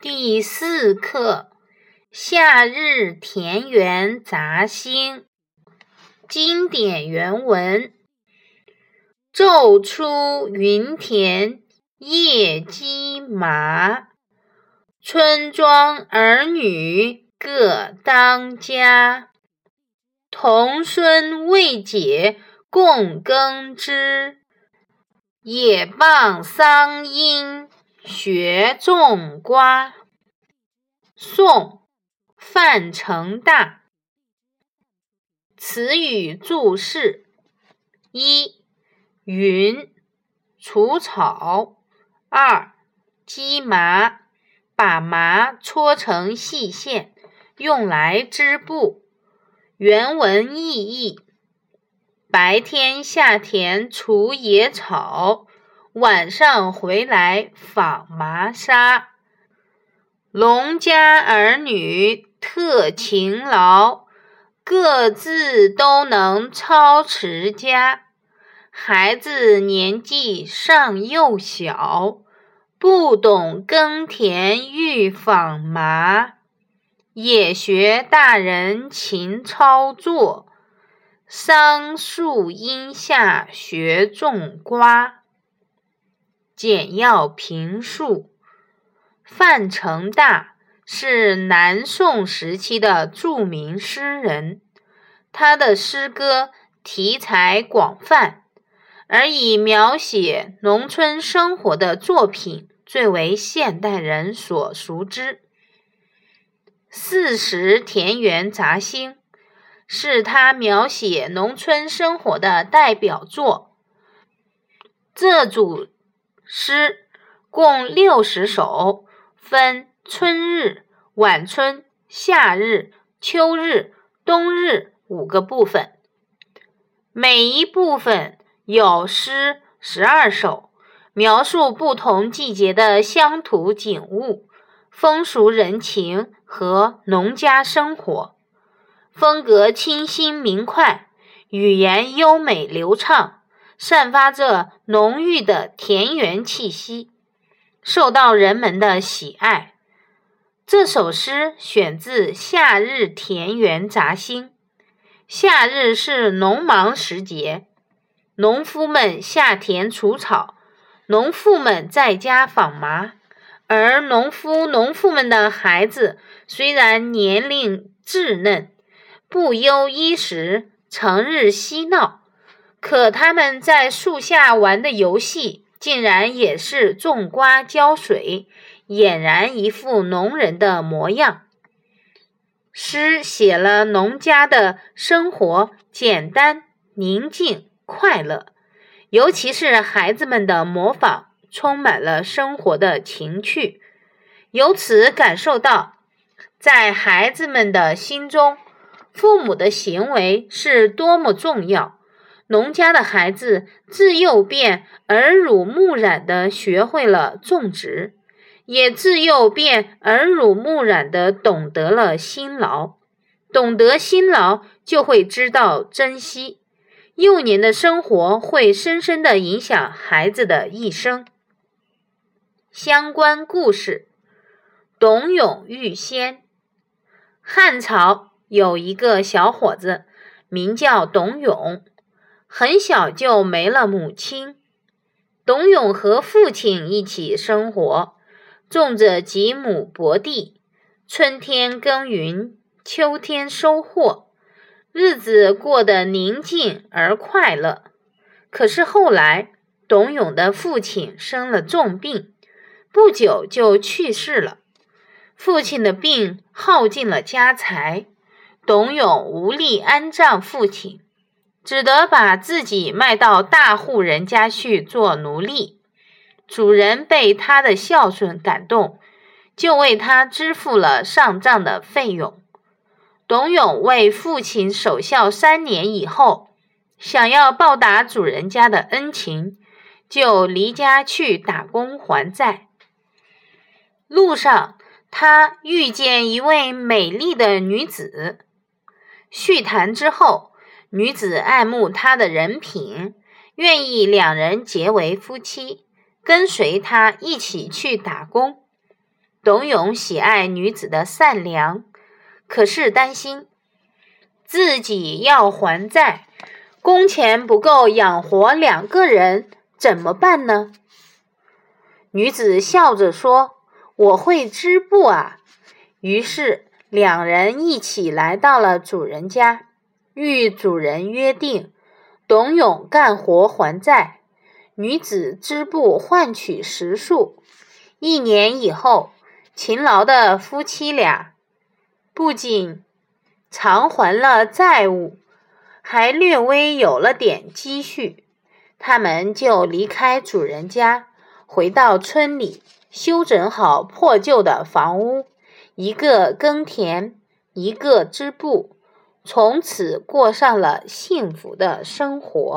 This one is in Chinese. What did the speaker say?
第四课《夏日田园杂兴》经典原文：昼出耘田夜绩麻，村庄儿女各当家。童孙未解供耕织，也傍桑阴。学种瓜。宋·范成大。词语注释：一、云，除草；二、鸡麻，把麻搓成细线，用来织布。原文意义：白天下田除野草。晚上回来纺麻纱，农家儿女特勤劳，各自都能操持家。孩子年纪尚幼小，不懂耕田育纺麻，也学大人勤操作。桑树荫下学种瓜。简要评述：范成大是南宋时期的著名诗人，他的诗歌题材广泛，而以描写农村生活的作品最为现代人所熟知。《四时田园杂兴》是他描写农村生活的代表作，这组。诗共六十首，分春日、晚春、夏日、秋日、冬日五个部分。每一部分有诗十二首，描述不同季节的乡土景物、风俗人情和农家生活，风格清新明快，语言优美流畅。散发着浓郁的田园气息，受到人们的喜爱。这首诗选自《夏日田园杂兴》。夏日是农忙时节，农夫们下田除草，农妇们在家纺麻，而农夫、农妇们的孩子虽然年龄稚嫩，不忧衣食，成日嬉闹。可他们在树下玩的游戏，竟然也是种瓜浇水，俨然一副农人的模样。诗写了农家的生活简单、宁静、快乐，尤其是孩子们的模仿，充满了生活的情趣。由此感受到，在孩子们的心中，父母的行为是多么重要。农家的孩子自幼便耳濡目染地学会了种植，也自幼便耳濡目染地懂得了辛劳。懂得辛劳，就会知道珍惜。幼年的生活会深深地影响孩子的一生。相关故事：董永遇仙。汉朝有一个小伙子，名叫董永。很小就没了母亲，董永和父亲一起生活，种着几亩薄地，春天耕耘，秋天收获，日子过得宁静而快乐。可是后来，董永的父亲生了重病，不久就去世了。父亲的病耗尽了家财，董永无力安葬父亲。只得把自己卖到大户人家去做奴隶。主人被他的孝顺感动，就为他支付了上葬的费用。董永为父亲守孝三年以后，想要报答主人家的恩情，就离家去打工还债。路上，他遇见一位美丽的女子，叙谈之后。女子爱慕他的人品，愿意两人结为夫妻，跟随他一起去打工。董永喜爱女子的善良，可是担心自己要还债，工钱不够养活两个人，怎么办呢？女子笑着说：“我会织布啊。”于是两人一起来到了主人家，与主人约定：董永干活还债，女子织布换取食宿。一年以后，勤劳的夫妻俩不仅偿还了债务，还略微有了点积蓄。他们就离开主人家。回到村里，修整好破旧的房屋，一个耕田，一个织布，从此过上了幸福的生活。